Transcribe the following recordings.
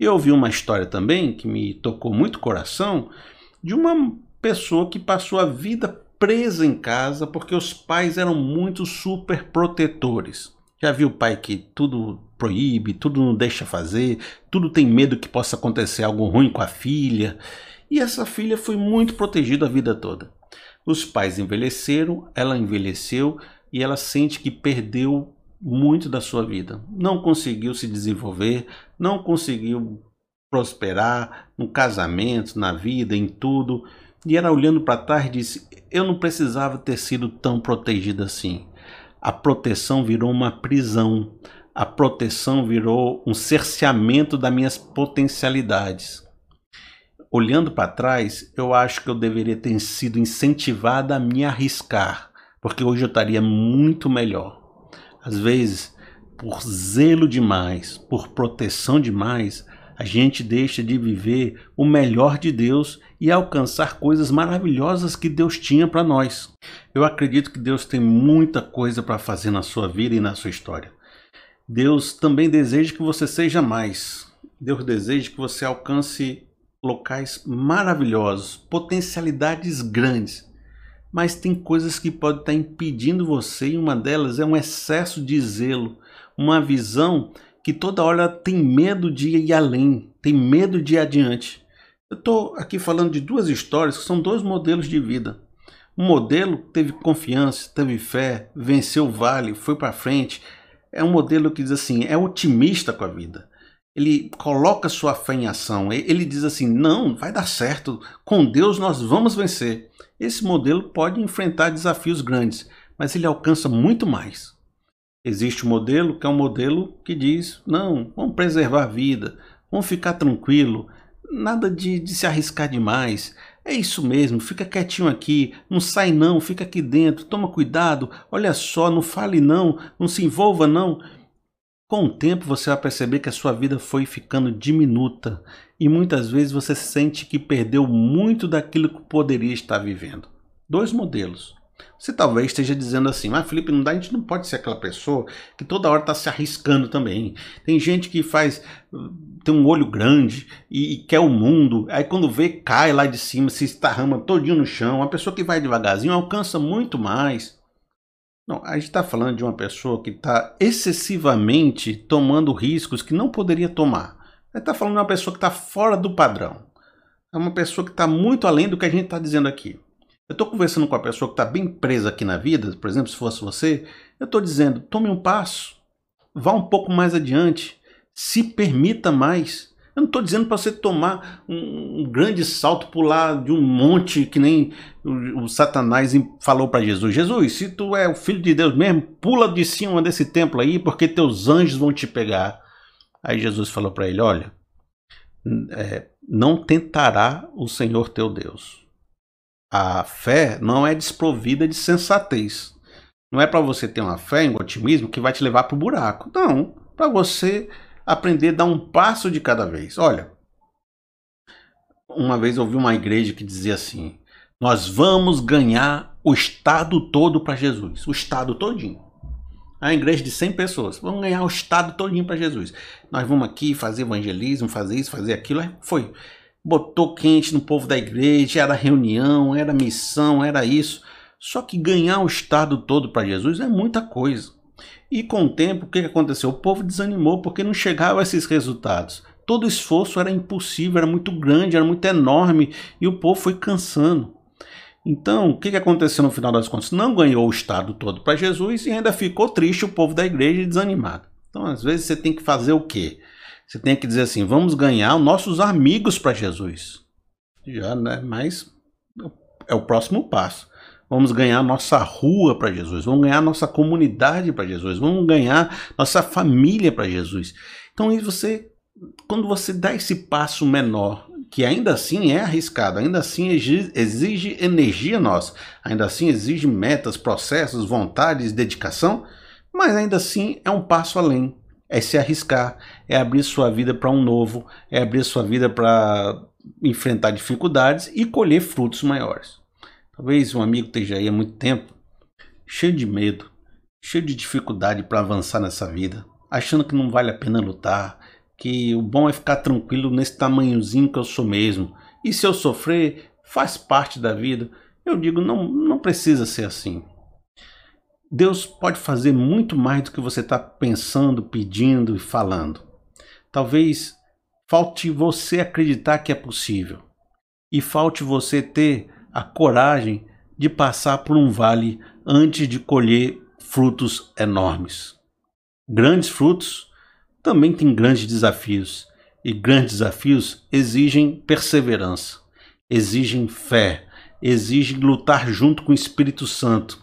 Eu ouvi uma história também que me tocou muito o coração de uma pessoa que passou a vida presa em casa porque os pais eram muito super protetores. Já viu o pai que tudo proíbe, tudo não deixa fazer, tudo tem medo que possa acontecer algo ruim com a filha. E essa filha foi muito protegida a vida toda. Os pais envelheceram, ela envelheceu e ela sente que perdeu muito da sua vida. Não conseguiu se desenvolver, não conseguiu prosperar no casamento, na vida, em tudo. E ela olhando para trás disse: Eu não precisava ter sido tão protegida assim. A proteção virou uma prisão. A proteção virou um cerceamento das minhas potencialidades. Olhando para trás, eu acho que eu deveria ter sido incentivada a me arriscar, porque hoje eu estaria muito melhor. Às vezes, por zelo demais, por proteção demais, a gente deixa de viver o melhor de Deus e alcançar coisas maravilhosas que Deus tinha para nós. Eu acredito que Deus tem muita coisa para fazer na sua vida e na sua história. Deus também deseja que você seja mais. Deus deseja que você alcance locais maravilhosos, potencialidades grandes. Mas tem coisas que podem estar impedindo você, e uma delas é um excesso de zelo, uma visão que toda hora tem medo de ir além, tem medo de ir adiante. Eu estou aqui falando de duas histórias que são dois modelos de vida. Um modelo teve confiança, teve fé, venceu o vale, foi para frente. É um modelo que diz assim, é otimista com a vida. Ele coloca sua fé em ação. Ele diz assim: não, vai dar certo. Com Deus nós vamos vencer. Esse modelo pode enfrentar desafios grandes, mas ele alcança muito mais. Existe o um modelo que é um modelo que diz: não, vamos preservar a vida, vamos ficar tranquilo, nada de, de se arriscar demais. É isso mesmo, fica quietinho aqui, não sai não, fica aqui dentro, toma cuidado, olha só, não fale não, não se envolva não. Com o tempo você vai perceber que a sua vida foi ficando diminuta e muitas vezes você sente que perdeu muito daquilo que poderia estar vivendo. Dois modelos. Você talvez esteja dizendo assim, mas Felipe, não dá, a gente não pode ser aquela pessoa que toda hora está se arriscando também. Tem gente que faz, tem um olho grande e, e, quer o mundo, aí quando vê, cai lá de cima, se estarrama todinho no chão. Uma pessoa que vai devagarzinho alcança muito mais. Não, a gente está falando de uma pessoa que está excessivamente tomando riscos que não poderia tomar. A gente está falando de uma pessoa que está fora do padrão. É uma pessoa que está muito além do que a gente está dizendo aqui. Eu estou conversando com a pessoa que está bem presa aqui na vida, por exemplo, se fosse você, eu estou dizendo, tome um passo, vá um pouco mais adiante, se permita mais. Eu não estou dizendo para você tomar um, um, grande salto, pular de um monte que nem o, o Satanás falou para Jesus. Jesus, se tu é o filho de Deus mesmo, pula de cima desse templo aí, porque teus anjos vão te pegar. Aí Jesus falou para ele: Olha, é, não tentará o Senhor teu Deus a fé não é desprovida de sensatez. Não é para você ter uma fé em otimismo que vai te levar para o buraco. Não, para você aprender a dar um passo de cada vez. Olha, uma vez ouvi uma igreja que dizia assim: Nós vamos ganhar o estado todo para Jesus, o estado todinho. A igreja de 100 pessoas, vamos ganhar o estado todinho para Jesus. Nós vamos aqui fazer evangelismo, fazer isso, fazer aquilo. Foi botou quente no povo da igreja, era reunião, era missão, era isso. Só que ganhar o estado todo para Jesus é muita coisa. E com o tempo, o que aconteceu? O povo desanimou porque não chegava a esses resultados. Todo esforço era impossível, era muito grande, era muito enorme e o povo foi cansando. Então, o que aconteceu no final das contas? Não ganhou o estado todo para Jesus e ainda ficou triste o povo da igreja desanimado. Então, às vezes, você tem que fazer o quê? Você tem que dizer assim: vamos ganhar nossos amigos para Jesus. Já, né? Mas é o próximo passo. Vamos ganhar nossa rua para Jesus, vamos ganhar nossa comunidade para Jesus, vamos ganhar nossa família para Jesus. Então, você, quando você dá esse passo menor, que ainda assim é arriscado, ainda assim exige energia nossa, ainda assim exige metas, processos, vontades, dedicação, mas ainda assim é um passo além é se arriscar, é abrir sua vida para um novo, é abrir sua vida para enfrentar dificuldades e colher frutos maiores. Talvez um amigo esteja aí há muito tempo, cheio de medo, cheio de dificuldade para avançar nessa vida, achando que não vale a pena lutar, que o bom é ficar tranquilo nesse tamanhozinho que eu sou mesmo. E se eu sofrer, faz parte da vida. Eu digo, não, não precisa ser assim. Deus pode fazer muito mais do que você está pensando, pedindo e falando. Talvez falte você acreditar que é possível e falte você ter a coragem de passar por um vale antes de colher frutos enormes. Grandes frutos também têm grandes desafios, e grandes desafios exigem perseverança, exigem fé, exigem lutar junto com o Espírito Santo.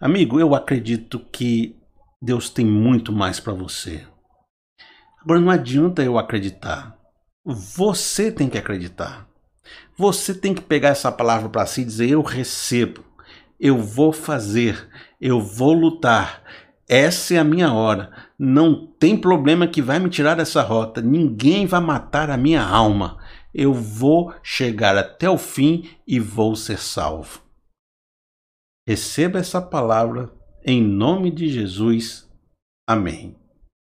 Amigo, eu acredito que Deus tem muito mais para você. Agora não adianta eu acreditar. Você tem que acreditar. Você tem que pegar essa palavra para si e dizer: Eu recebo, eu vou fazer, eu vou lutar. Essa é a minha hora. Não tem problema que vai me tirar dessa rota. Ninguém vai matar a minha alma. Eu vou chegar até o fim e vou ser salvo. Receba essa palavra em nome de Jesus. Amém.